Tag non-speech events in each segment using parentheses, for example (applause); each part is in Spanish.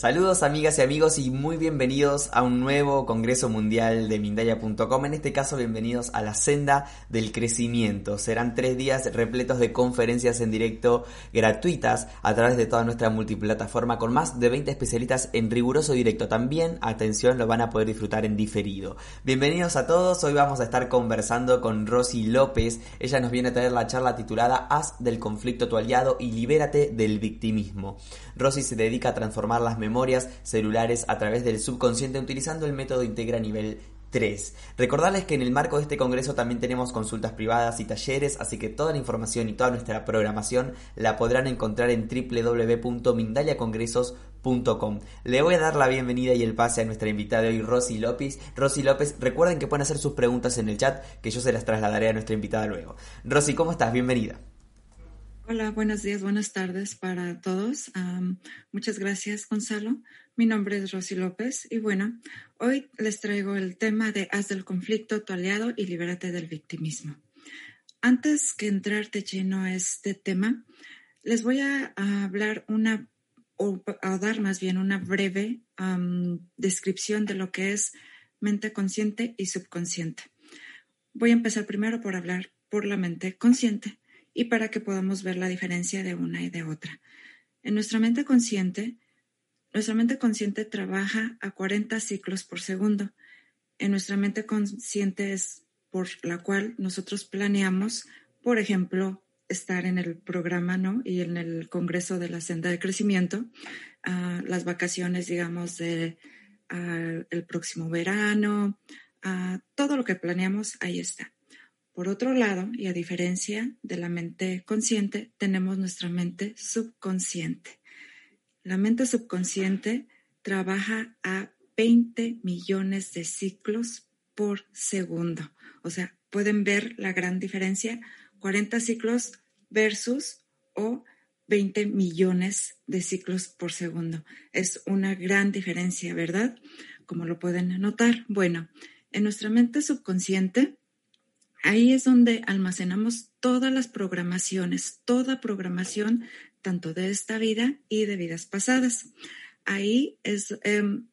Saludos amigas y amigos y muy bienvenidos a un nuevo Congreso Mundial de Mindaya.com. En este caso, bienvenidos a la senda del crecimiento. Serán tres días repletos de conferencias en directo gratuitas a través de toda nuestra multiplataforma con más de 20 especialistas en riguroso directo. También, atención, lo van a poder disfrutar en diferido. Bienvenidos a todos. Hoy vamos a estar conversando con Rosy López. Ella nos viene a traer la charla titulada Haz del conflicto tu aliado y libérate del victimismo. Rosy se dedica a transformar las memorias celulares a través del subconsciente utilizando el método Integra nivel 3. Recordarles que en el marco de este congreso también tenemos consultas privadas y talleres, así que toda la información y toda nuestra programación la podrán encontrar en www.mindaliacongresos.com. Le voy a dar la bienvenida y el pase a nuestra invitada de hoy, Rosy López. Rosy López, recuerden que pueden hacer sus preguntas en el chat, que yo se las trasladaré a nuestra invitada luego. Rosy, ¿cómo estás? Bienvenida. Hola, buenos días, buenas tardes para todos. muchas gracias, Gonzalo. Mi nombre es Rosy López y bueno, hoy les traigo el tema de haz del conflicto tu aliado y libérate del victimismo. Antes que entrar de lleno a este tema, les voy a, hablar una, o dar más bien una breve descripción de lo que es mente consciente y subconsciente. Voy a empezar primero por hablar por la mente consciente y para que podamos ver la diferencia de una y de otra. En nuestra mente consciente, nuestra mente consciente trabaja a 40 ciclos por segundo. En nuestra mente consciente es por la cual nosotros planeamos, por ejemplo, estar en el programa ¿no? y en el Congreso de la Senda de Crecimiento, uh, las vacaciones, digamos, de uh, el próximo verano, uh, todo lo que planeamos, ahí está. Por otro lado, y a diferencia de la mente consciente, tenemos nuestra mente subconsciente. La mente subconsciente trabaja a 20 millones de ciclos por segundo. O sea, pueden ver la gran diferencia, 40 ciclos versus o 20 millones de ciclos por segundo. Es una gran diferencia, ¿verdad? Como lo pueden notar. Bueno, en nuestra mente subconsciente Ahí es donde almacenamos todas las programaciones, toda programación, tanto de esta vida y de vidas pasadas. Ahí es, em,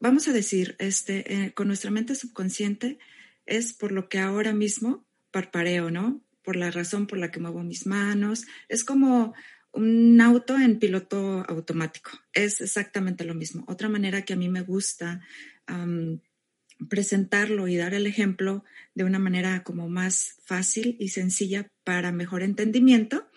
vamos a decir, este, eh, con nuestra mente subconsciente es por lo que ahora mismo parpareo, ¿no? Por la razón por la que muevo mis manos. Es como un auto en piloto automático. Es exactamente lo mismo. Otra manera que a mí me gusta presentarlo y dar el ejemplo de una manera como más fácil y sencilla para mejor entendimiento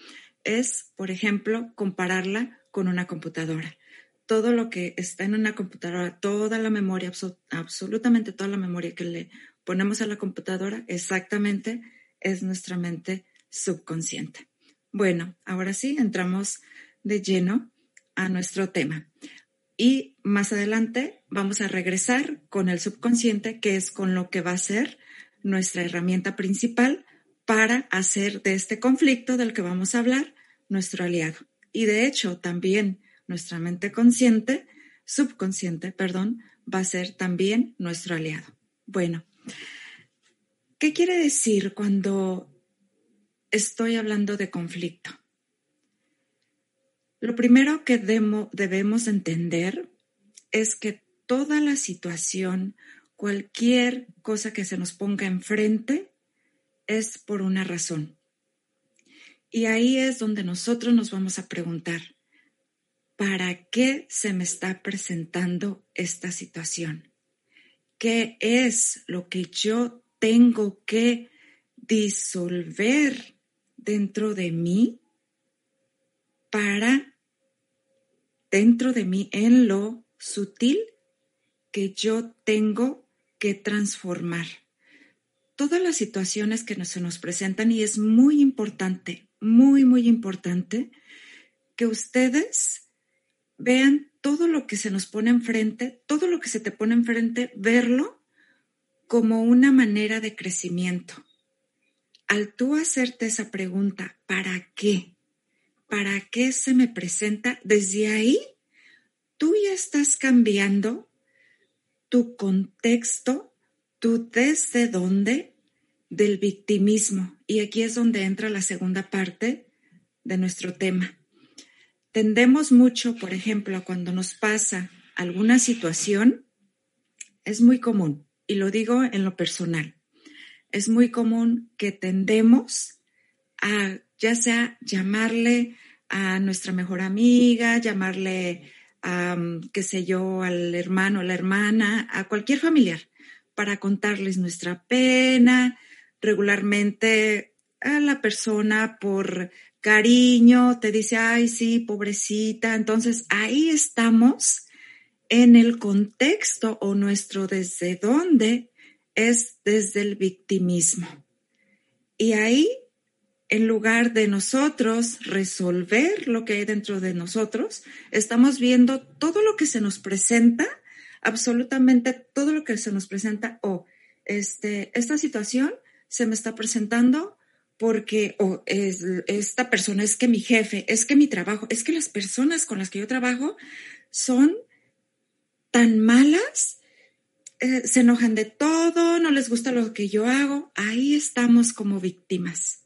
es, por ejemplo, compararla con una computadora. Todo lo que está en una computadora, toda la memoria, absolutamente toda la memoria que le ponemos a la computadora, exactamente es nuestra mente subconsciente. Bueno, ahora sí, entramos de lleno a nuestro tema. Y más adelante vamos a regresar con el subconsciente, que es con lo que va a ser nuestra herramienta principal para hacer de este conflicto del que vamos a hablar nuestro aliado. Y de hecho, también nuestra mente consciente, subconsciente, perdón, va a ser también nuestro aliado. Bueno, ¿qué quiere decir cuando estoy hablando de conflicto? Lo primero que debemos entender es que toda la situación, cualquier cosa que se nos ponga enfrente, es por una razón. Y ahí es donde nosotros nos vamos a preguntar, ¿para qué se me está presentando esta situación? ¿Qué es lo que yo tengo que disolver dentro de mí para dentro de mí en lo sutil que yo tengo que transformar. Todas las situaciones que se nos presentan y es muy importante, muy, muy importante que ustedes vean todo lo que se nos pone enfrente, todo lo que se te pone enfrente, verlo como una manera de crecimiento. Al tú hacerte esa pregunta, ¿para qué? ¿para qué se me presenta? Desde ahí, tú ya estás cambiando tu contexto, tú desde dónde del victimismo. Y aquí es donde entra la segunda parte de nuestro tema. tendemos mucho, por ejemplo, cuando nos pasa alguna situación, es muy común, y lo digo en lo personal, es muy común que tendemos a ya sea llamarle a nuestra mejor amiga, llamarle a, qué sé yo, al hermano, a la hermana, a cualquier familiar, para contarles nuestra pena. Regularmente a la persona por cariño te dice, ay, sí, pobrecita. Entonces ahí estamos en el contexto o nuestro desde dónde es desde el victimismo. Y ahí, en lugar de nosotros resolver lo que hay dentro de nosotros, estamos viendo todo lo que se nos presenta, absolutamente todo lo que se nos presenta, o este, esta situación se me está presentando porque o es, esta persona es que mi jefe, es que mi trabajo, es que las personas con las que yo trabajo son tan malas, eh, se enojan de todo, no les gusta lo que yo hago, ahí estamos como víctimas.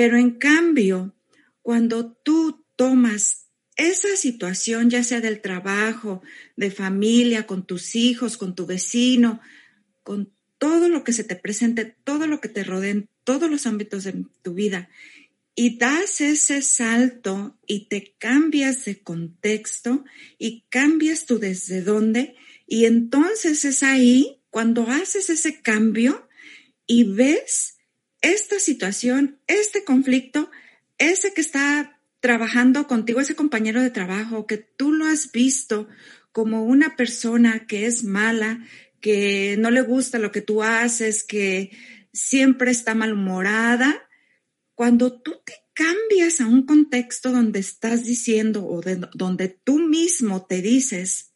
Pero en cambio, cuando tú tomas esa situación, ya sea del trabajo, de familia, con tus hijos, con tu vecino, con todo lo que se te presente, todo lo que te rodea en todos los ámbitos de tu vida, y das ese salto y te cambias de contexto y cambias tú desde dónde y entonces es ahí cuando haces ese cambio y ves esta situación, este conflicto, ese que está trabajando contigo, ese compañero de trabajo, que tú lo has visto como una persona que es mala, que no le gusta lo que tú haces, que siempre está malhumorada, cuando tú te cambias a un contexto donde estás diciendo o donde tú mismo te dices,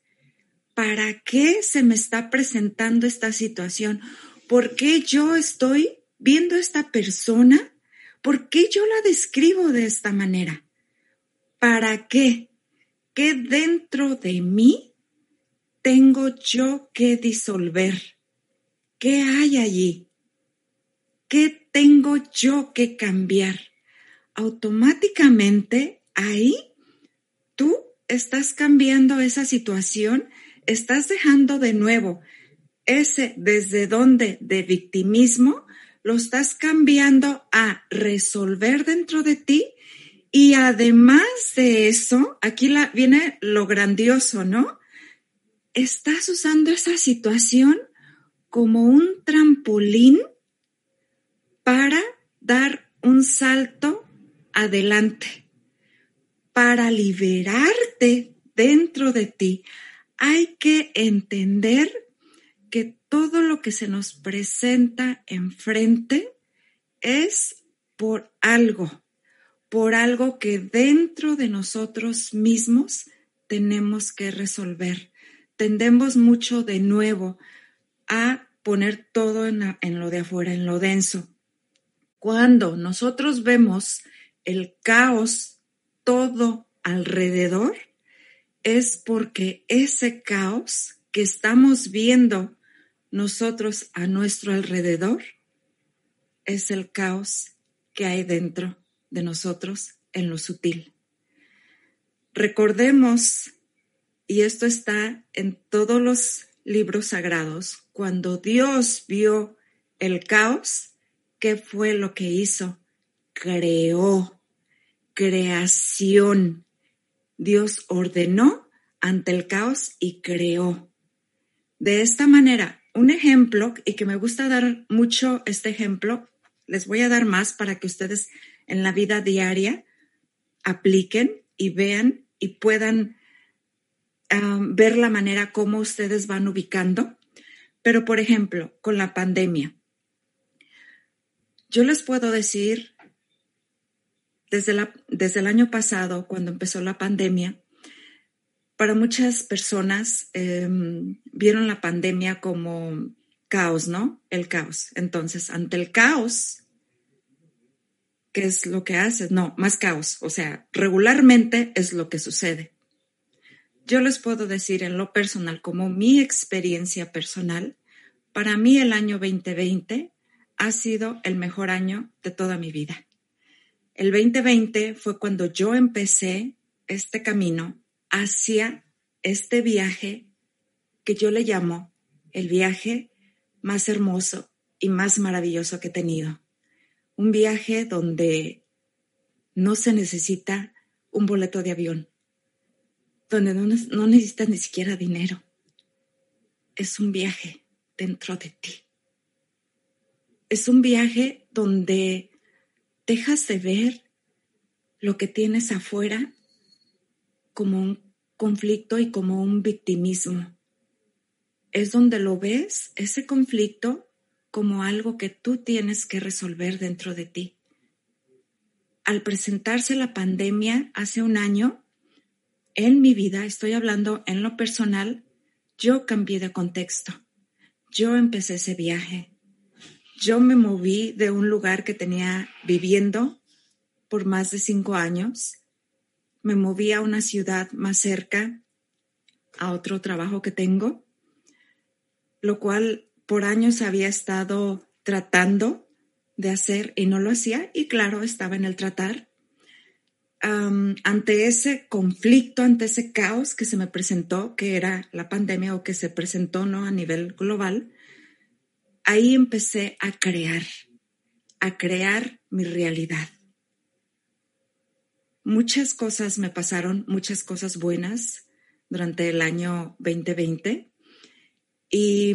¿para qué se me está presentando esta situación? ¿Por qué yo estoy viendo a esta persona? ¿Por qué yo la describo de esta manera? ¿Para qué? ¿Qué dentro de mí tengo yo que disolver? ¿Qué hay allí? ¿Qué tengo yo que cambiar? Automáticamente ahí tú estás cambiando esa situación, estás dejando de nuevo ese desde donde de victimismo, lo estás cambiando a resolver dentro de ti y además de eso, aquí viene lo grandioso, ¿no? Estás usando esa situación como un trampolín para dar un salto adelante, para liberarte dentro de ti. Hay que entender que todo lo que se nos presenta enfrente es por algo, por algo que dentro de nosotros mismos tenemos que resolver. Tendemos mucho de nuevo a poner todo en, en lo de afuera, en lo denso cuando nosotros vemos el caos todo alrededor, es porque ese caos que estamos viendo nosotros a nuestro alrededor es el caos que hay dentro de nosotros en lo sutil. Recordemos, y esto está en todos los libros sagrados, cuando Dios vio el caos, ¿Qué fue lo que hizo? Creó, creación. Dios ordenó ante el caos y creó. De esta manera, un ejemplo, y que me gusta dar mucho este ejemplo, les voy a dar más para que ustedes en la vida diaria apliquen y vean y puedan um, ver la manera como ustedes van ubicando. Pero, por ejemplo, con la pandemia, yo les puedo decir, desde, la, desde el año pasado, cuando empezó la pandemia, para muchas personas em, vieron la pandemia como caos, ¿no? El caos. Entonces, ante el caos, ¿qué es lo que hace? No, más caos. O sea, regularmente es lo que sucede. Yo les puedo decir en lo personal, como mi experiencia personal, para mí el año 2020 ha sido el mejor año de toda mi vida. El 2020 fue cuando yo empecé este camino hacia este viaje que yo le llamo el viaje más hermoso y más maravilloso que he tenido. Un viaje donde no se necesita un boleto de avión, donde no, no necesitas ni siquiera dinero. Es un viaje dentro de ti. Es un viaje donde dejas de ver lo que tienes afuera como un conflicto y como un victimismo. Es donde lo ves, ese conflicto, como algo que tú tienes que resolver dentro de ti. Al presentarse la pandemia hace un año, en mi vida, estoy hablando en lo personal, yo cambié de contexto. Yo empecé ese viaje. Yo me moví de un lugar que tenía viviendo por más de cinco años. Me moví a una ciudad más cerca, a otro trabajo que tengo, lo cual por años había estado tratando de hacer y no lo hacía y claro, estaba en el tratar. ante ese conflicto, ante ese caos que se me presentó, que era la pandemia o que se presentó ¿no? a nivel global, ahí empecé a crear, a crear mi realidad. Muchas cosas me pasaron, muchas cosas buenas durante el año 2020 y,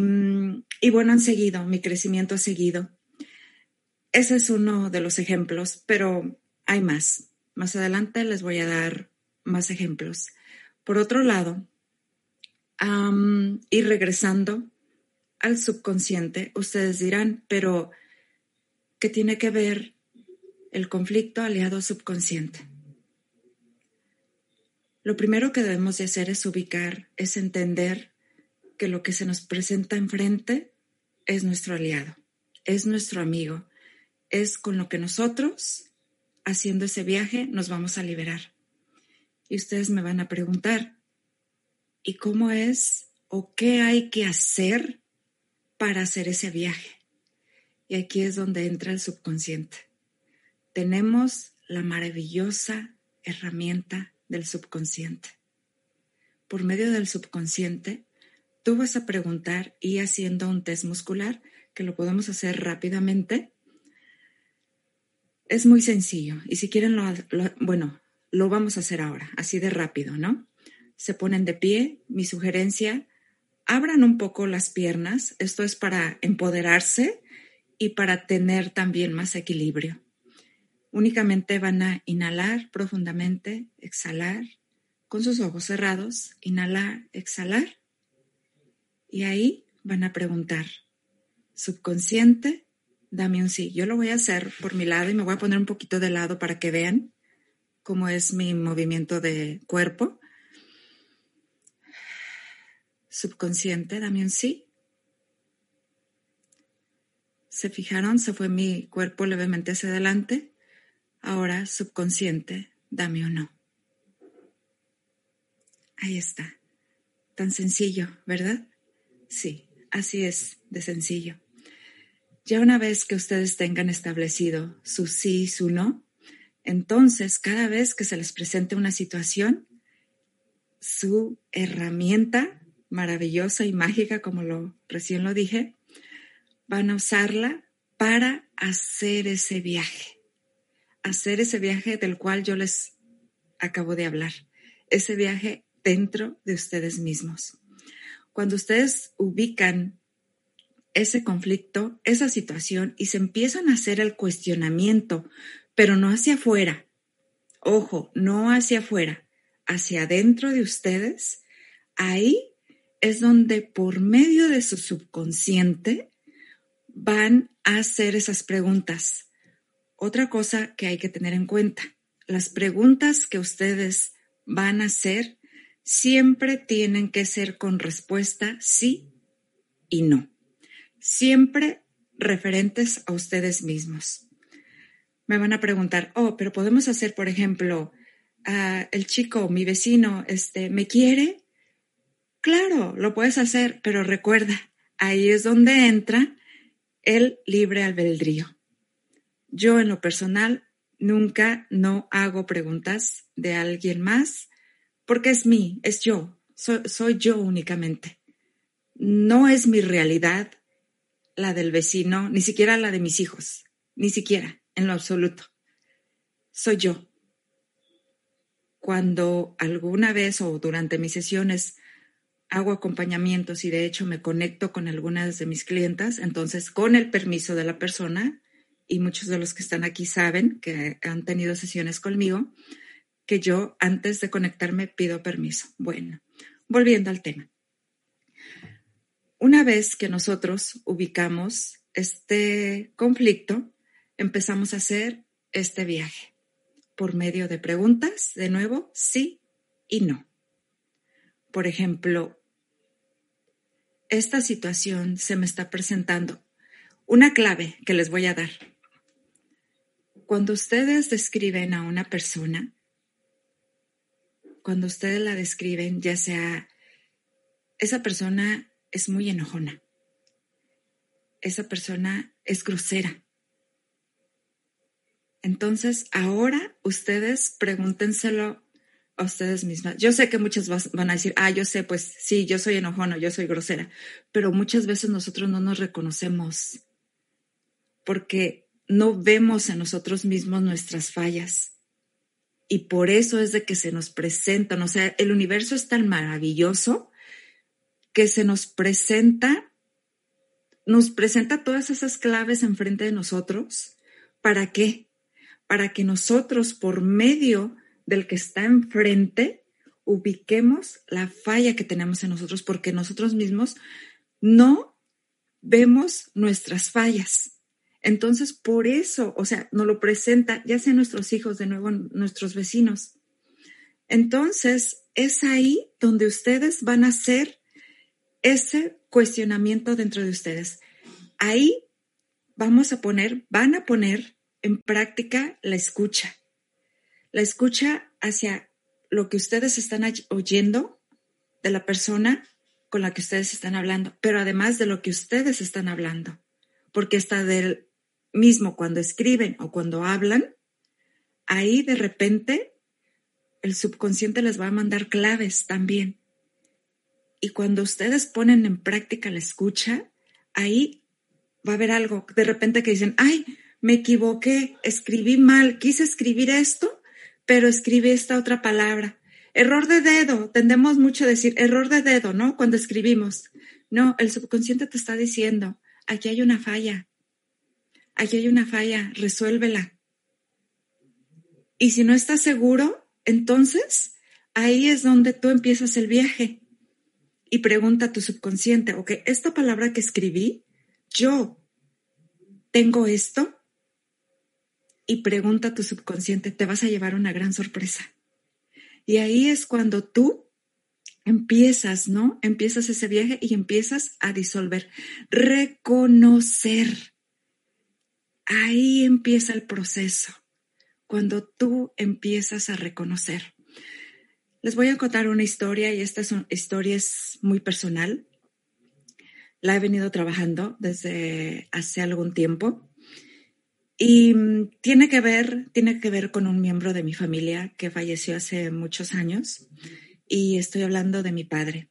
y bueno, han seguido, mi crecimiento ha seguido. Ese es uno de los ejemplos, pero hay más. Más adelante les voy a dar más ejemplos. Por otro lado, y regresando al subconsciente, ustedes dirán, pero ¿qué tiene que ver el conflicto aliado subconsciente? Lo primero que debemos de hacer es ubicar, es entender que lo que se nos presenta enfrente es nuestro aliado, es nuestro amigo, es con lo que nosotros, haciendo ese viaje, nos vamos a liberar. Y ustedes me van a preguntar, ¿y cómo es o qué hay que hacer para hacer ese viaje? Y aquí es donde entra el subconsciente. Tenemos la maravillosa herramienta del subconsciente. Por medio del subconsciente, tú vas a preguntar y haciendo un test muscular, que lo podemos hacer rápidamente. Es muy sencillo y si quieren, lo, bueno, lo vamos a hacer ahora, así de rápido, ¿no? Se ponen de pie, mi sugerencia, abran un poco las piernas, esto es para empoderarse y para tener también más equilibrio. Únicamente van a inhalar profundamente, exhalar con sus ojos cerrados, inhalar, exhalar. Y ahí van a preguntar, subconsciente, dame un sí. Yo lo voy a hacer por mi lado y me voy a poner un poquito de lado para que vean cómo es mi movimiento de cuerpo. Subconsciente, dame un sí. ¿Se fijaron? Se fue mi cuerpo levemente hacia adelante. Ahora, subconsciente, dame o no. Ahí está. Tan sencillo, ¿verdad? Sí, así es de sencillo. Ya una vez que ustedes tengan establecido su sí y su no, entonces cada vez que se les presente una situación, su herramienta maravillosa y mágica, como lo recién lo dije, van a usarla para hacer ese viaje hacer ese viaje del cual yo les acabo de hablar, ese viaje dentro de ustedes mismos. Cuando ustedes ubican ese conflicto, esa situación y se empiezan a hacer el cuestionamiento, pero no hacia afuera, ojo, no hacia afuera, hacia adentro de ustedes, ahí es donde por medio de su subconsciente van a hacer esas preguntas otra cosa que hay que tener en cuenta, las preguntas que ustedes van a hacer siempre tienen que ser con respuesta sí y no. Siempre referentes a ustedes mismos. Me van a preguntar, oh, pero podemos hacer, por ejemplo, el chico, mi vecino, este, ¿me quiere? Claro, lo puedes hacer, pero recuerda, ahí es donde entra el libre albedrío. Yo en lo personal nunca no hago preguntas de alguien más porque es mí, es yo, soy, yo únicamente. No es mi realidad la del vecino, ni siquiera la de mis hijos, ni siquiera, en lo absoluto. Soy yo. Cuando alguna vez o durante mis sesiones hago acompañamientos y de hecho me conecto con algunas de mis clientas, entonces con el permiso de la persona, y muchos de los que están aquí saben que han tenido sesiones conmigo, que yo antes de conectarme pido permiso. Bueno, volviendo al tema. Una vez que nosotros ubicamos este conflicto, empezamos a hacer este viaje por medio de preguntas, de nuevo, sí y no. Por ejemplo, esta situación se me está presentando. Una clave que les voy a dar. Cuando ustedes describen a una persona, cuando ustedes la describen, ya sea esa persona es muy enojona, esa persona es grosera. Entonces, ahora ustedes pregúntenselo a ustedes mismas. Yo sé que muchas van a decir, ah, yo sé, pues sí, yo soy enojona, yo soy grosera, pero muchas veces nosotros no nos reconocemos porque no vemos en nosotros mismos nuestras fallas. Y por eso es de que se nos presentan, o sea, el universo es tan maravilloso que se nos presenta, nos presenta todas esas claves enfrente de nosotros. ¿Para qué? Para que nosotros, por medio del que está enfrente, ubiquemos la falla que tenemos en nosotros, porque nosotros mismos no vemos nuestras fallas. Entonces, por eso, o sea, nos lo presenta, ya sea nuestros hijos, de nuevo nuestros vecinos. Entonces, es ahí donde ustedes van a hacer ese cuestionamiento dentro de ustedes. Ahí vamos a poner, van a poner en práctica la escucha. La escucha hacia lo que ustedes están oyendo de la persona con la que ustedes están hablando, pero además de lo que ustedes están hablando, porque está del mismo cuando escriben o cuando hablan, ahí de repente el subconsciente les va a mandar claves también. Y cuando ustedes ponen en práctica la escucha, ahí va a haber algo de repente que dicen, ay, me equivoqué, escribí mal, quise escribir esto, pero escribí esta otra palabra. Error de dedo, tendemos mucho a decir error de dedo, ¿no? Cuando escribimos. No, el subconsciente te está diciendo, aquí hay una falla, aquí hay una falla, resuélvela. Y si no estás seguro, entonces ahí es donde tú empiezas el viaje y pregunta a tu subconsciente, ok, esta palabra que escribí, yo tengo esto. Y pregunta a tu subconsciente, te vas a llevar una gran sorpresa. Y ahí es cuando tú empiezas, ¿no? Empiezas ese viaje y empiezas a disolver, reconocer Ahí empieza el proceso, cuando tú empiezas a reconocer. Les voy a contar una historia y esta historia es muy personal. La he venido trabajando desde hace algún tiempo y mm, tiene que ver, tiene que ver con un miembro de mi familia que falleció hace muchos años y estoy hablando de mi padre.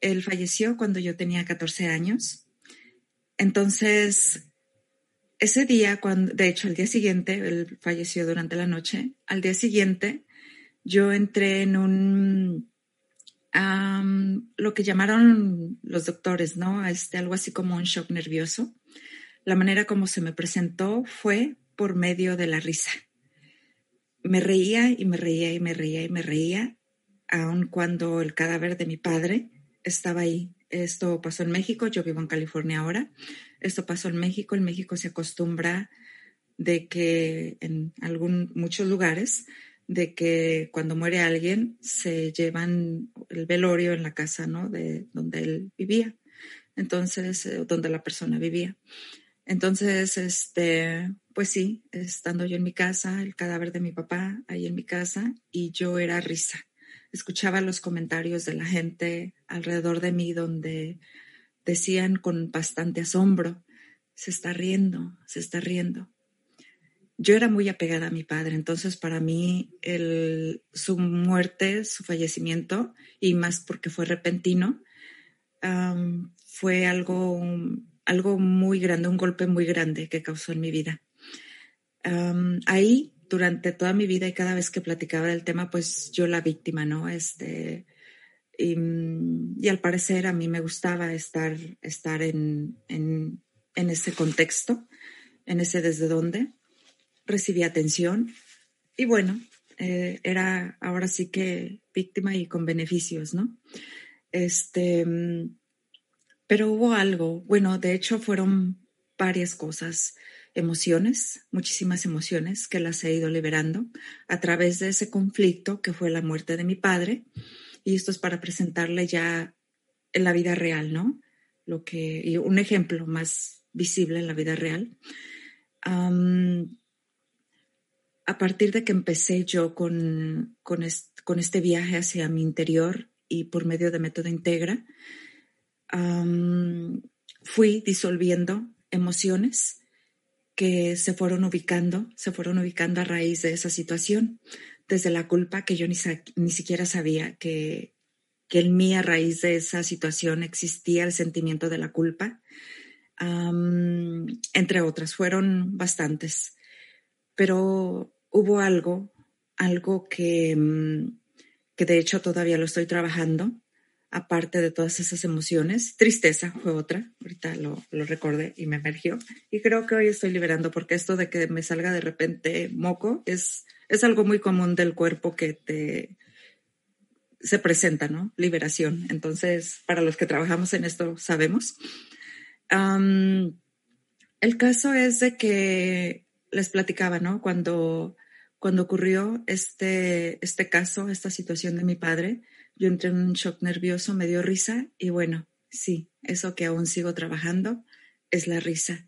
Él falleció cuando yo tenía 14 años. Entonces, ese día, cuando, de hecho, al día siguiente, él falleció durante la noche, al día siguiente yo entré en un, lo que llamaron los doctores, ¿no? Este, algo así como un shock nervioso. La manera como se me presentó fue por medio de la risa. Me reía y me reía y me reía y me reía, aun cuando el cadáver de mi padre estaba ahí. Esto pasó en México, yo vivo en California ahora. Esto pasó en México. En México se acostumbra de que en algún, muchos lugares, de que cuando muere alguien se llevan el velorio en la casa, ¿no? De donde él vivía. Entonces, eh, donde la persona vivía. Entonces, este, pues sí, estando yo en mi casa, el cadáver de mi papá ahí en mi casa, y yo era risa. Escuchaba los comentarios de la gente alrededor de mí donde decían con bastante asombro, se está riendo, se está riendo. yo era muy apegada a mi padre, entonces para mí su muerte, su fallecimiento, y más porque fue repentino, fue algo, algo muy grande, un golpe muy grande que causó en mi vida. ahí, durante toda mi vida y cada vez que platicaba del tema, pues yo la víctima, ¿no? Este, y, al parecer a mí me gustaba estar, estar en, en, en ese contexto, en ese desde dónde recibí atención y bueno, eh, era ahora sí que víctima y con beneficios, ¿no? Este, pero hubo algo, bueno, de hecho fueron varias cosas, emociones, muchísimas emociones que las he ido liberando a través de ese conflicto que fue la muerte de mi padre. Y esto es para presentarle ya en la vida real, ¿no? Lo que, y un ejemplo más visible en la vida real a partir de que empecé yo con, con, este viaje hacia mi interior y por medio de Método Integra, fui disolviendo emociones que se fueron ubicando, se fueron ubicando a raíz de esa situación, desde la culpa que yo ni, ni siquiera sabía que, que en mí a raíz de esa situación existía el sentimiento de la culpa, entre otras, fueron bastantes. Pero hubo algo, algo que, que de hecho todavía lo estoy trabajando, aparte de todas esas emociones. Tristeza fue otra, ahorita lo, recordé y me emergió. Y creo que hoy estoy liberando porque esto de que me salga de repente moco es, es algo muy común del cuerpo que te se presenta, ¿no? Liberación. Entonces, para los que trabajamos en esto sabemos. el caso es de que les platicaba, ¿no? Cuando, cuando ocurrió este, este caso, esta situación de mi padre, yo entré en un shock nervioso, me dio risa y bueno, sí, eso que aún sigo trabajando es la risa.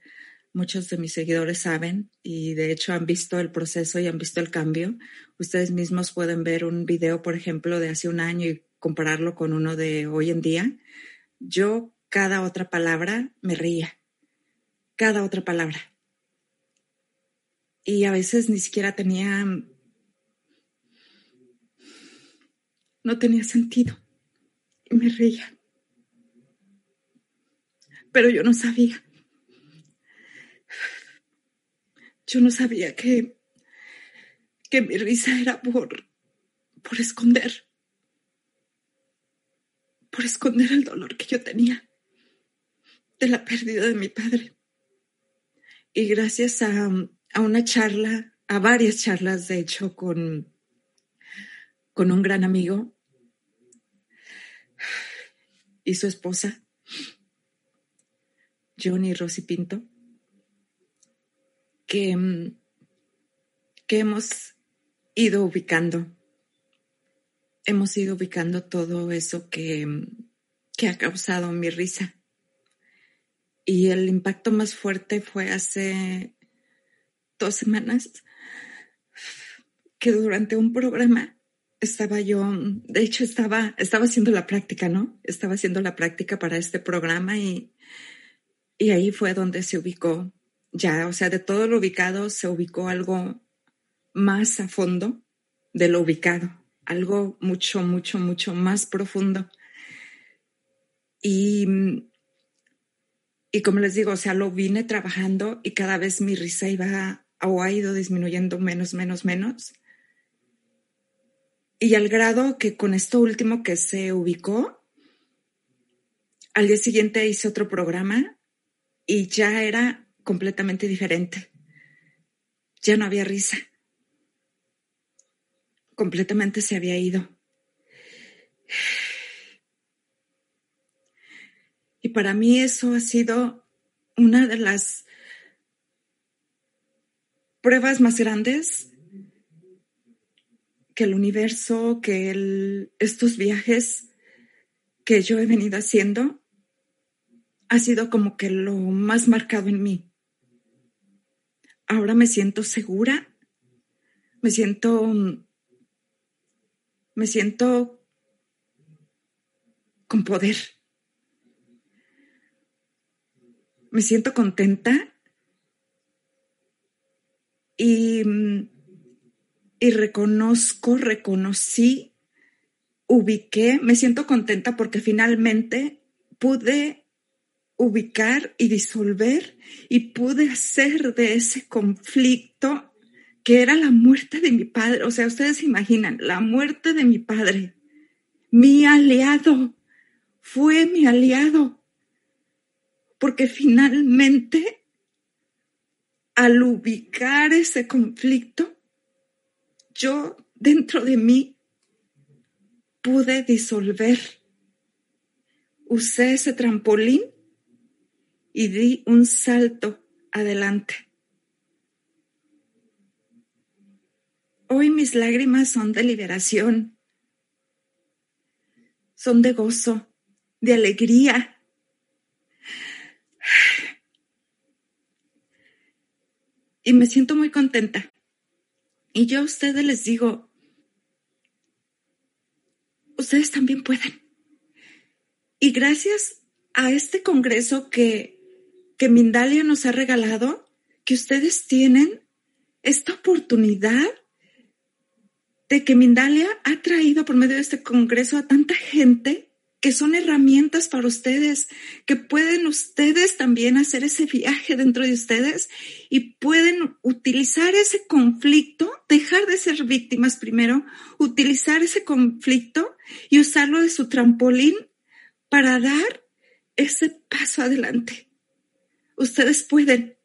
Muchos de mis seguidores saben y de hecho han visto el proceso y han visto el cambio. Ustedes mismos pueden ver un video, por ejemplo, de hace un año y compararlo con uno de hoy en día. Yo cada otra palabra me reía. Cada otra palabra y a veces ni siquiera tenía, no tenía sentido y me reía. Pero yo no sabía. Yo no sabía que, que mi risa era por, por esconder, por esconder el dolor que yo tenía de la pérdida de mi padre. Y gracias a, a una charla, a varias charlas, de hecho, con, con un gran amigo y su esposa, Johnny Rosy Pinto, que, que hemos ido ubicando, hemos ido ubicando todo eso que, que ha causado mi risa. Y el impacto más fuerte fue hace dos semanas que durante un programa estaba yo, de hecho estaba, estaba haciendo la práctica, ¿no? Estaba haciendo la práctica para este programa y, y ahí fue donde se ubicó ya, o sea, de todo lo ubicado se ubicó algo más a fondo de lo ubicado, algo mucho, mucho, mucho más profundo. Y y como les digo, o sea, lo vine trabajando y cada vez mi risa iba o ha ido disminuyendo menos, menos, menos. Y al grado que con esto último que se ubicó, al día siguiente hice otro programa y ya era completamente diferente. Ya no había risa. Completamente se había ido. Y para mí eso ha sido una de las pruebas más grandes que el universo, que estos viajes que yo he venido haciendo, ha sido como que lo más marcado en mí. Ahora me siento segura, me siento, me siento con poder. me siento contenta y, y reconozco, reconocí, ubiqué, me siento contenta porque finalmente pude ubicar y disolver y pude hacer de ese conflicto que era la muerte de mi padre. O sea, ustedes se imaginan, la muerte de mi padre, mi aliado, fue mi aliado, porque finalmente, al ubicar ese conflicto, yo dentro de mí pude disolver. Usé ese trampolín y di un salto adelante. Hoy mis lágrimas son de liberación, son de gozo, de alegría. (sighs) Y me siento muy contenta. Y yo a ustedes les digo, ustedes también pueden. Y gracias a este congreso que, que Mindalia nos ha regalado, que ustedes tienen esta oportunidad de que Mindalia ha traído por medio de este congreso a tanta gente que son herramientas para ustedes, que pueden ustedes también hacer ese viaje dentro de ustedes y pueden utilizar ese conflicto, dejar de ser víctimas primero, utilizar ese conflicto y usarlo de su trampolín para dar ese paso adelante. Ustedes pueden.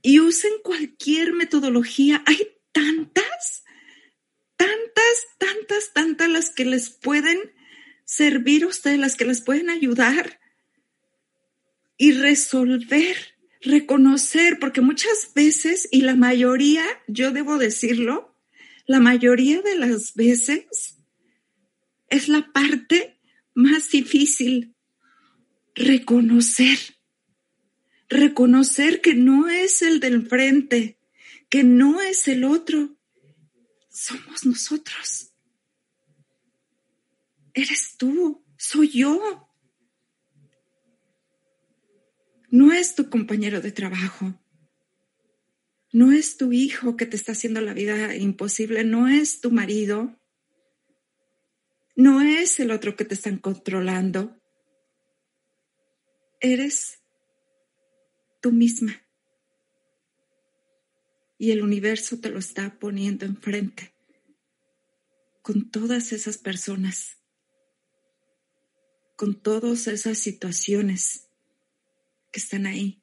Y usen cualquier metodología. Hay tantas tantas, tantas, tantas las que les pueden servir a ustedes, las que les pueden ayudar. Y resolver, reconocer, porque muchas veces, y la mayoría, yo debo decirlo, la mayoría de las veces es la parte más difícil, reconocer, reconocer que no es el del frente, que no es el otro, somos nosotros. Eres tú, soy yo. No es tu compañero de trabajo. No es tu hijo que te está haciendo la vida imposible. No es tu marido. No es el otro que te están controlando. Eres tú misma y el universo te lo está poniendo enfrente con todas esas personas, con todas esas situaciones que están ahí.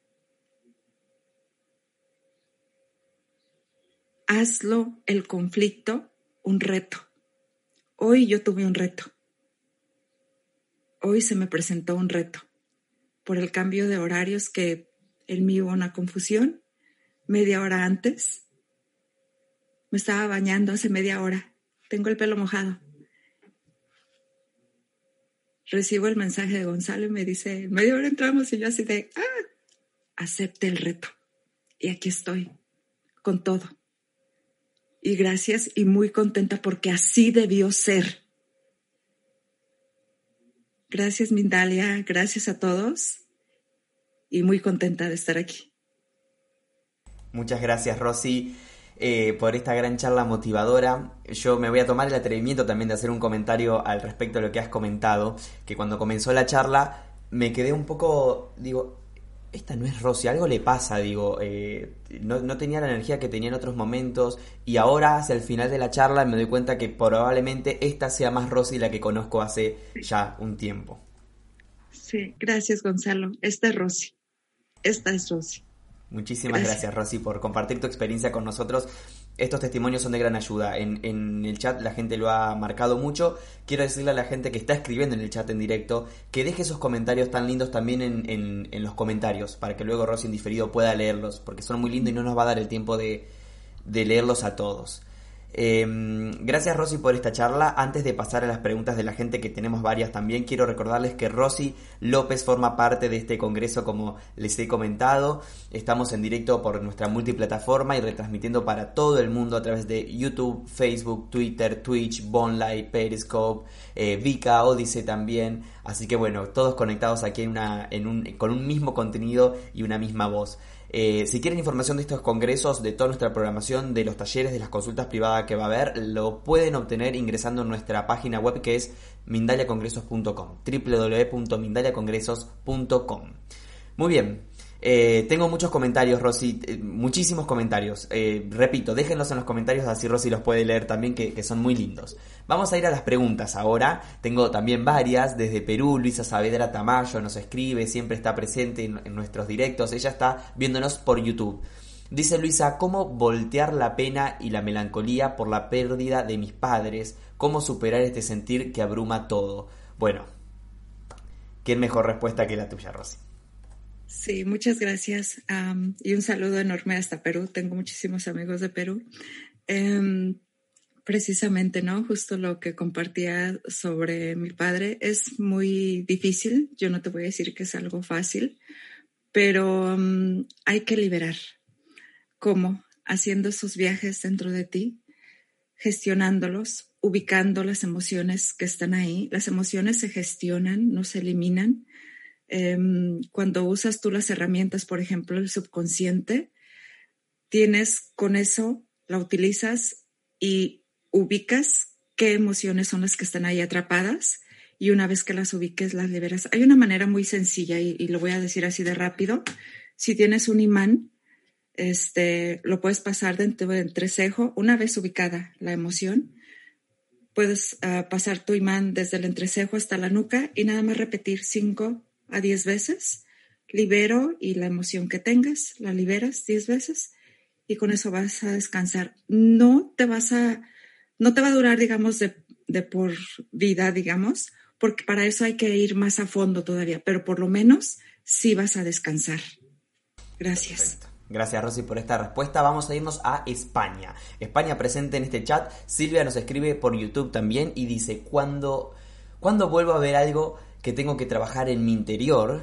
Hazlo el conflicto un reto. Hoy yo tuve un reto. Hoy se me presentó un reto por el cambio de horarios que en mí hubo una confusión media hora antes. Me estaba bañando hace media hora. Tengo el pelo mojado. Recibo el mensaje de Gonzalo y me dice, media hora entramos y yo así de, ah, acepte el reto. Y aquí estoy, con todo. Y gracias y muy contenta porque así debió ser. Gracias, Mindalia. Gracias a todos. Y muy contenta de estar aquí. Muchas gracias, Rosy. Eh, por esta gran charla motivadora. Yo me voy a tomar el atrevimiento también de hacer un comentario al respecto de lo que has comentado, que cuando comenzó la charla me quedé un poco, digo, esta no es Rosy, algo le pasa, digo, eh, no, no, tenía la energía que tenía en otros momentos y ahora hacia el final de la charla me doy cuenta que probablemente esta sea más Rosy la que conozco hace ya un tiempo. Sí, gracias Gonzalo, esta es Rosy, esta es Rosy. Muchísimas (laughs) gracias. Rosy, por compartir tu experiencia con nosotros. Estos testimonios son de gran ayuda. En, el chat la gente lo ha marcado mucho. Quiero decirle a la gente que está escribiendo en el chat en directo que deje esos comentarios tan lindos también en, los comentarios para que luego Rosy en diferido pueda leerlos, porque son muy lindos y no nos va a dar el tiempo de, de leerlos a todos. Em, gracias Rosy por esta charla. Antes de pasar a las preguntas de la gente, que tenemos varias también, quiero recordarles que Rosy López forma parte de este congreso como les he comentado. Estamos en directo por nuestra multiplataforma y retransmitiendo para todo el mundo a través de YouTube, Facebook, Twitter, Twitch, Bonlight, Periscope, eh, Vika, Odyssey también. Así que bueno, todos conectados aquí en una, con un mismo contenido y una misma voz. Eh, si quieren información de estos congresos, de toda nuestra programación, de los talleres, de las consultas privadas que va a haber, lo pueden obtener ingresando en nuestra página web que es mindaliacongresos.com, www.mindaliacongresos.com. Muy bien, eh, tengo muchos comentarios, Rosy, eh, muchísimos comentarios. Eh, repito, déjenlos en los comentarios, así Rosy los puede leer también, que, son muy lindos. Vamos a ir a las preguntas ahora. Tengo también varias, desde Perú, Luisa Saavedra Tamayo nos escribe, siempre está presente en, en nuestros directos. Ella está viéndonos por YouTube. Dice Luisa, ¿cómo voltear la pena y la melancolía por la pérdida de mis padres? ¿Cómo superar este sentir que abruma todo? Bueno, ¿qué mejor respuesta que la tuya, Rosy? Sí, muchas gracias y un saludo enorme hasta Perú. Tengo muchísimos amigos de Perú. Em, precisamente, ¿no? Justo lo que compartía sobre mi padre es muy difícil. Yo no te voy a decir que es algo fácil, pero hay que liberar. ¿Cómo? Haciendo esos viajes dentro de ti, gestionándolos, ubicando las emociones que están ahí. Las emociones se gestionan, no se eliminan Em, cuando usas tú las herramientas, por ejemplo, el subconsciente, tienes con eso, la utilizas y ubicas qué emociones son las que están ahí atrapadas y una vez que las ubiques, las liberas. Hay una manera muy sencilla y, lo voy a decir así de rápido. Si tienes un imán, este, lo puedes pasar dentro del entrecejo, una vez ubicada la emoción, puedes ah, pasar tu imán desde el entrecejo hasta la nuca y nada más repetir cinco a 10 veces, libero y la emoción que tengas, la liberas 10 veces y con eso vas a descansar. No te vas a, no te va a durar, digamos, de, por vida, digamos, porque para eso hay que ir más a fondo todavía, pero por lo menos sí vas a descansar. Gracias. Gracias Rosy por esta respuesta. Vamos a irnos a España. España presente en este chat. Silvia nos escribe por YouTube también y dice, cuando, cuando vuelvo a ver algo que tengo que trabajar en mi interior,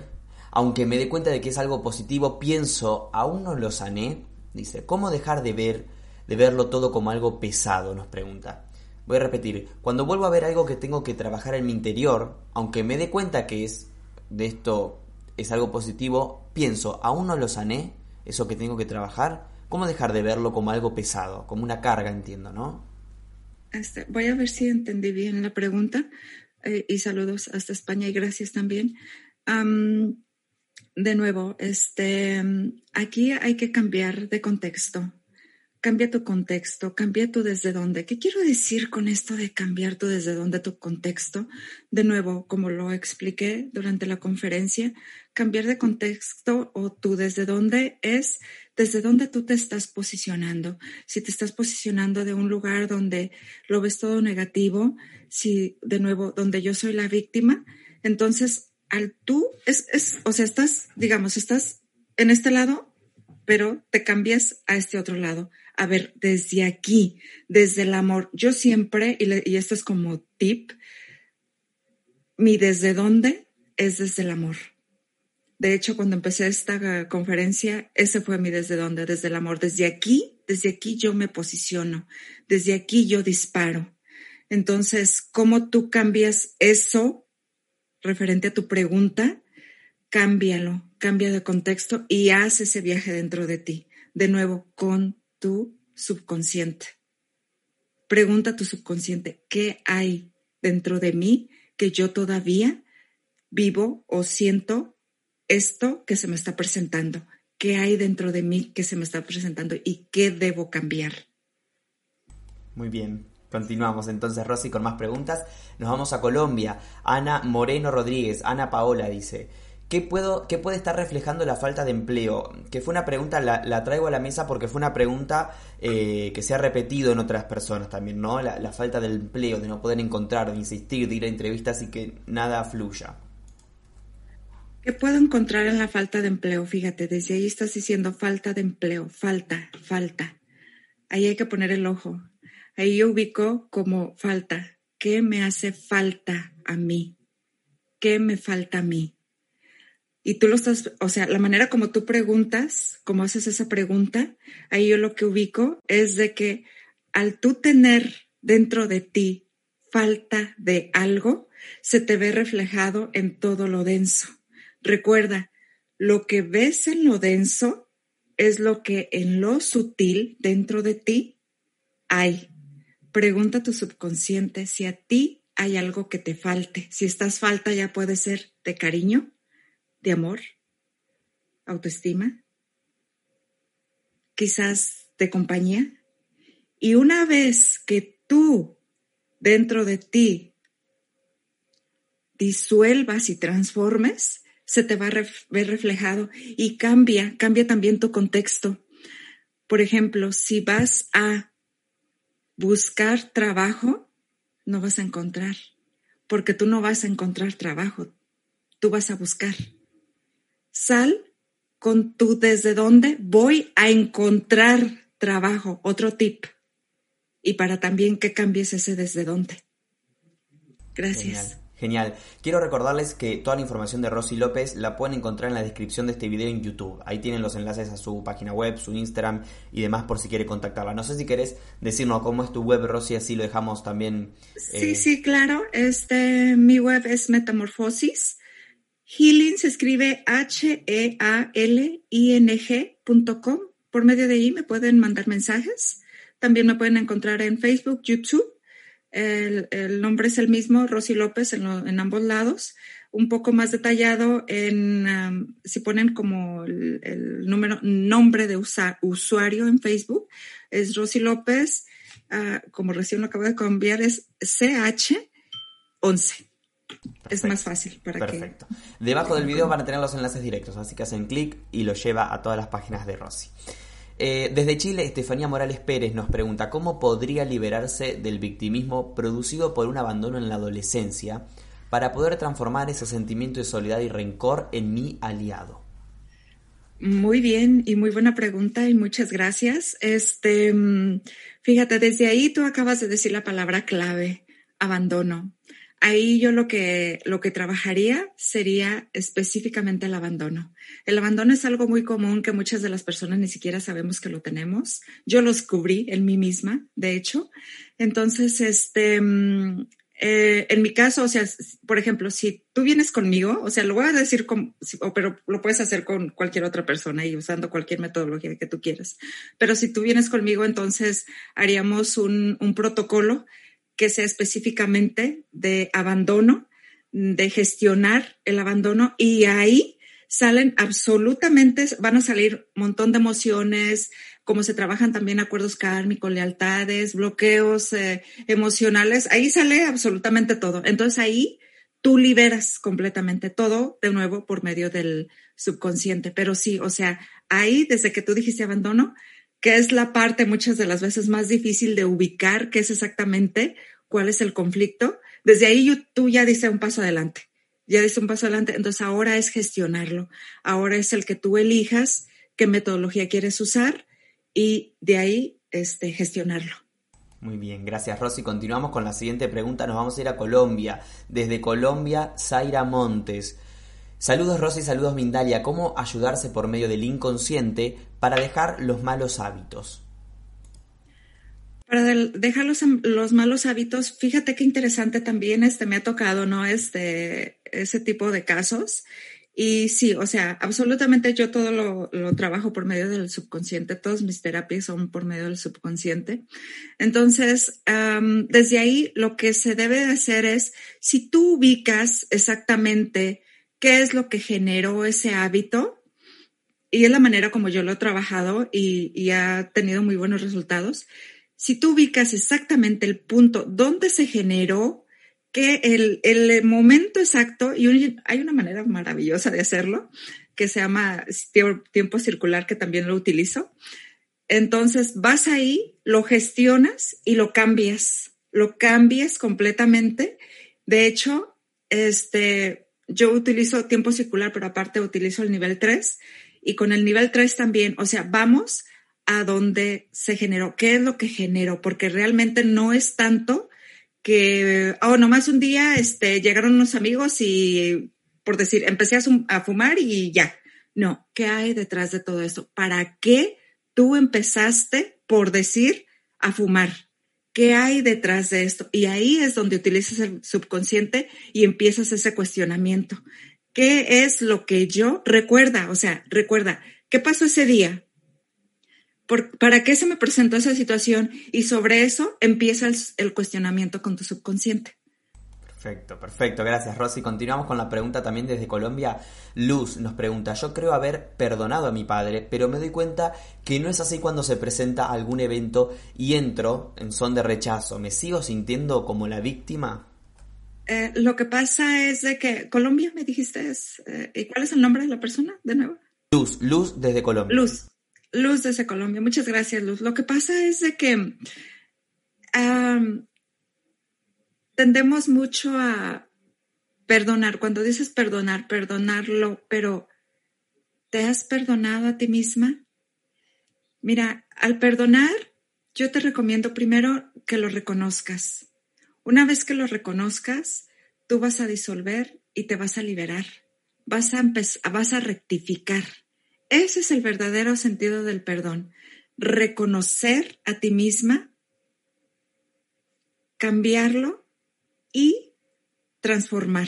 aunque me dé cuenta de que es algo positivo, pienso, aún no lo sané. Dice, ¿cómo dejar de ver, de verlo todo como algo pesado? Nos pregunta. Voy a repetir, cuando vuelvo a ver algo que tengo que trabajar en mi interior, aunque me dé cuenta que es de esto es algo positivo, pienso, aún no lo sané, eso que tengo que trabajar, ¿cómo dejar de verlo como algo pesado, como una carga, entiendo, ¿no? Este, voy a ver si entendí bien la pregunta. Eh, y saludos hasta España y gracias también. de nuevo, este, aquí hay que cambiar de contexto. Cambia tu contexto, cambia tu desde dónde. ¿Qué quiero decir con esto de cambiar tu desde dónde, tu contexto? De nuevo, como lo expliqué durante la conferencia, cambiar de contexto o tu desde dónde es desde dónde tú te estás posicionando. Si te estás posicionando de un lugar donde lo ves todo negativo, si de nuevo, donde yo soy la víctima, entonces al tú, es, es, o sea, estás, digamos, estás en este lado, pero te cambias a este otro lado. A ver, desde aquí, desde el amor, yo siempre, y, y esto es como tip, mi desde dónde es desde el amor. De hecho, cuando empecé esta conferencia, ese fue mi desde dónde, desde el amor. Desde aquí, desde aquí yo me posiciono, desde aquí yo disparo. Entonces, ¿cómo tú cambias eso referente a tu pregunta? Cámbialo, cambia de contexto y haz ese viaje dentro de ti, de nuevo, con tu subconsciente. Pregunta a tu subconsciente, ¿qué hay dentro de mí que yo todavía vivo o siento esto que se me está presentando? ¿Qué hay dentro de mí que se me está presentando y qué debo cambiar? Muy bien. Continuamos entonces, Rosy, con más preguntas. Nos vamos a Colombia. Ana Moreno Rodríguez, Ana Paola dice, ¿qué, puedo, qué puede estar reflejando la falta de empleo? Que fue una pregunta, la, traigo a la mesa porque fue una pregunta eh, que se ha repetido en otras personas también, ¿no? La, la, falta del empleo, de no poder encontrar, de insistir, de ir a entrevistas y que nada fluya. ¿Qué puedo encontrar en la falta de empleo? Fíjate, desde ahí estás diciendo falta de empleo, falta, falta. Ahí hay que poner el ojo. Ahí yo ubico como falta. ¿Qué me hace falta a mí? ¿Qué me falta a mí? Y tú lo estás, o sea, la manera como tú preguntas, como haces esa pregunta, ahí yo lo que ubico es de que al tú tener dentro de ti falta de algo, se te ve reflejado en todo lo denso. Recuerda, lo que ves en lo denso es lo que en lo sutil dentro de ti hay. Pregunta a tu subconsciente si a ti hay algo que te falte. Si estás falta ya puede ser de cariño, de amor, autoestima, quizás de compañía. Y una vez que tú dentro de ti disuelvas y transformes, se te va a ver reflejado y cambia, cambia también tu contexto. Por ejemplo, si vas a buscar trabajo, no vas a encontrar, porque tú no vas a encontrar trabajo, tú vas a buscar. Sal con tu desde dónde voy a encontrar trabajo, otro tip. Y para también que cambies ese desde dónde. Gracias. Quiero recordarles que toda la información de Rosy López la pueden encontrar en la descripción de este video en YouTube. Ahí tienen los enlaces a su página web, su Instagram y demás por si quiere contactarla. No sé si querés decirnos cómo es tu web, Rosy, así lo dejamos también. Sí, eh, sí, claro. Este, mi web es Metamorfosis. Healing se escribe H-E-A-L-I-N-G.com. Por medio de ahí me pueden mandar mensajes. También me pueden encontrar en Facebook, YouTube el, nombre es el mismo, Rosy López, en, ambos lados. Un poco más detallado en, um, si ponen como el, número, nombre de usuario en Facebook, es Rosy López, ah, como recién lo acabo de cambiar, es CH11. Es más fácil para Perfecto. Debajo del video van a tener los enlaces directos, así que hacen clic y lo lleva a todas las páginas de Rosy. Eh, desde Chile, Estefanía Morales Pérez nos pregunta cómo podría liberarse del victimismo producido por un abandono en la adolescencia para poder transformar ese sentimiento de soledad y rencor en mi aliado. Muy bien y muy buena pregunta y muchas gracias. Este, mm, fíjate, desde ahí tú acabas de decir la palabra clave, abandono. Ahí yo lo que, lo que trabajaría sería específicamente el abandono. El abandono es algo muy común que muchas de las personas ni siquiera sabemos que lo tenemos. Yo lo descubrí en mí misma, de hecho. Entonces, este, mm, eh, en mi caso, o sea, por ejemplo, si tú vienes conmigo, o sea, lo voy a decir, con, pero lo puedes hacer con cualquier otra persona y usando cualquier metodología que tú quieras. Pero si tú vienes conmigo, entonces haríamos un, un protocolo que sea específicamente de abandono, de gestionar el abandono y ahí salen absolutamente, van a salir un montón de emociones, como se trabajan también acuerdos kármicos, lealtades, bloqueos eh, emocionales, ahí sale absolutamente todo. Entonces ahí tú liberas completamente todo de nuevo por medio del subconsciente. Pero sí, o sea, ahí desde que tú dijiste abandono, que es la parte muchas de las veces más difícil de ubicar, que es exactamente cuál es el conflicto, desde ahí tú ya dices un paso adelante, ya dices un paso adelante, entonces ahora es gestionarlo, ahora es el que tú elijas qué metodología quieres usar y de ahí este, gestionarlo. Muy bien, gracias Rosy. Continuamos con la siguiente pregunta. Nos vamos a ir a Colombia. Desde Colombia, Zaira Montes. Saludos Rosy, saludos Mindalia. ¿Cómo ayudarse por medio del inconsciente para dejar los malos hábitos? Para dejar los, malos hábitos, fíjate qué interesante también este, me ha tocado, ¿no? Este, ese tipo de casos. Y sí, o sea, absolutamente yo todo lo, trabajo por medio del subconsciente, todas mis terapias son por medio del subconsciente. Entonces, desde ahí lo que se debe de hacer es, si tú ubicas exactamente qué es lo que generó ese hábito, y es la manera como yo lo he trabajado y, ha tenido muy buenos resultados, si tú ubicas exactamente el punto donde se generó, que el, momento exacto, y hay una manera maravillosa de hacerlo, que se llama tiempo circular, que también lo utilizo. Entonces vas ahí, lo gestionas y lo cambias, lo cambias completamente. De hecho, este, yo utilizo tiempo circular, pero aparte utilizo el nivel 3 y con el nivel 3 también, o sea, vamos a dónde se generó, qué es lo que generó, porque realmente no es tanto que, oh, nomás un día este, llegaron unos amigos y, por decir, empecé a, fumar y ya. No, ¿qué hay detrás de todo esto? ¿Para qué tú empezaste, por decir, a fumar? ¿Qué hay detrás de esto? Y ahí es donde utilizas el subconsciente y empiezas ese cuestionamiento. ¿Qué es lo que yo recuerda? O sea, recuerda, ¿qué pasó ese día? ¿Para qué se me presentó esa situación? Y sobre eso empieza el cuestionamiento con tu subconsciente. Perfecto, perfecto, gracias Rosy. Continuamos con la pregunta también desde Colombia. Luz nos pregunta, yo creo haber perdonado a mi padre, pero me doy cuenta que no es así cuando se presenta algún evento y entro en son de rechazo. ¿Me sigo sintiendo como la víctima? Eh, lo que pasa es de que Colombia, me dijiste, eh, ¿y cuál es el nombre de la persona de nuevo? Luz, Luz desde Colombia. Luz, Luz desde Colombia. Muchas gracias, Luz. Lo que pasa es de que tendemos mucho a perdonar. Cuando dices perdonar, perdonarlo, pero ¿te has perdonado a ti misma? Mira, al perdonar, yo te recomiendo primero que lo reconozcas. Una vez que lo reconozcas, tú vas a disolver y te vas a liberar. Vas a, vas a rectificar. Ese es el verdadero sentido del perdón. Reconocer a ti misma, cambiarlo y transformar.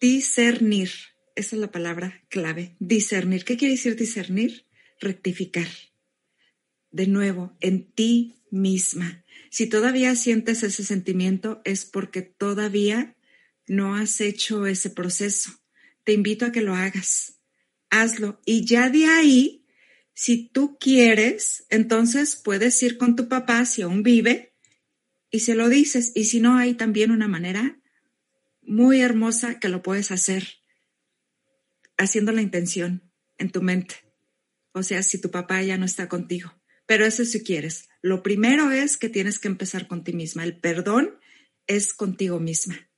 Discernir. Esa es la palabra clave. Discernir. ¿Qué quiere decir discernir? Rectificar. De nuevo, en ti misma. Si todavía sientes ese sentimiento es porque todavía no has hecho ese proceso. Te invito a que lo hagas. Hazlo. Y ya de ahí, si tú quieres, entonces puedes ir con tu papá si aún vive y se lo dices. Y si no, hay también una manera muy hermosa que lo puedes hacer haciendo la intención en tu mente. O sea, si tu papá ya no está contigo. Pero eso si quieres. Lo primero es que tienes que empezar con ti misma. El perdón es contigo misma.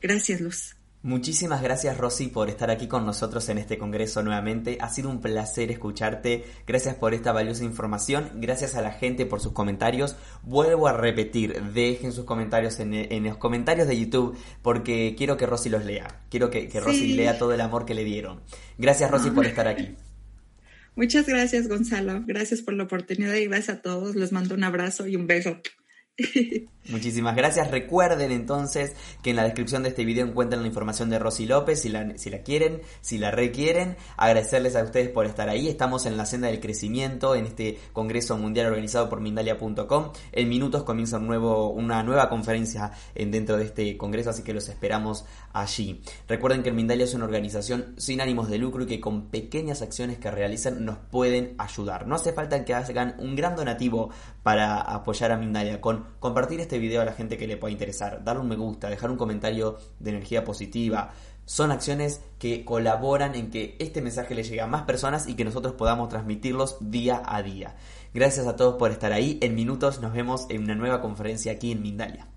Gracias, Luz. Muchísimas gracias Rosy por estar aquí con nosotros en este congreso nuevamente. Ha sido un placer escucharte. Gracias por esta valiosa información. Gracias a la gente por sus comentarios. Vuelvo a repetir, dejen sus comentarios en, los comentarios de YouTube porque quiero que Rosy los lea. Quiero que, Rosy lea todo el amor que le dieron. Gracias Rosy por estar aquí. (laughs) Muchas gracias Gonzalo. Gracias por la oportunidad y gracias a todos. Les mando un abrazo y un beso. (laughs) Muchísimas gracias. Recuerden entonces que en la descripción de este video encuentran la información de Rosy López si la, quieren, si la requieren. Agradecerles a ustedes por estar ahí. Estamos en la senda del crecimiento en este Congreso Mundial organizado por Mindalia.com. En minutos comienza un nuevo, una nueva conferencia en, dentro de este Congreso, así que los esperamos allí. Recuerden que Mindalia es una organización sin ánimos de lucro y que con pequeñas acciones que realizan nos pueden ayudar. No hace falta que hagan un gran donativo para apoyar a Mindalia con compartir este video a la gente que le pueda interesar, darle un me gusta, dejar un comentario de energía positiva. Son acciones que colaboran en que este mensaje le llegue a más personas y que nosotros podamos transmitirlos día a día. Gracias a todos por estar ahí. En minutos nos vemos en una nueva conferencia aquí en Mindalia.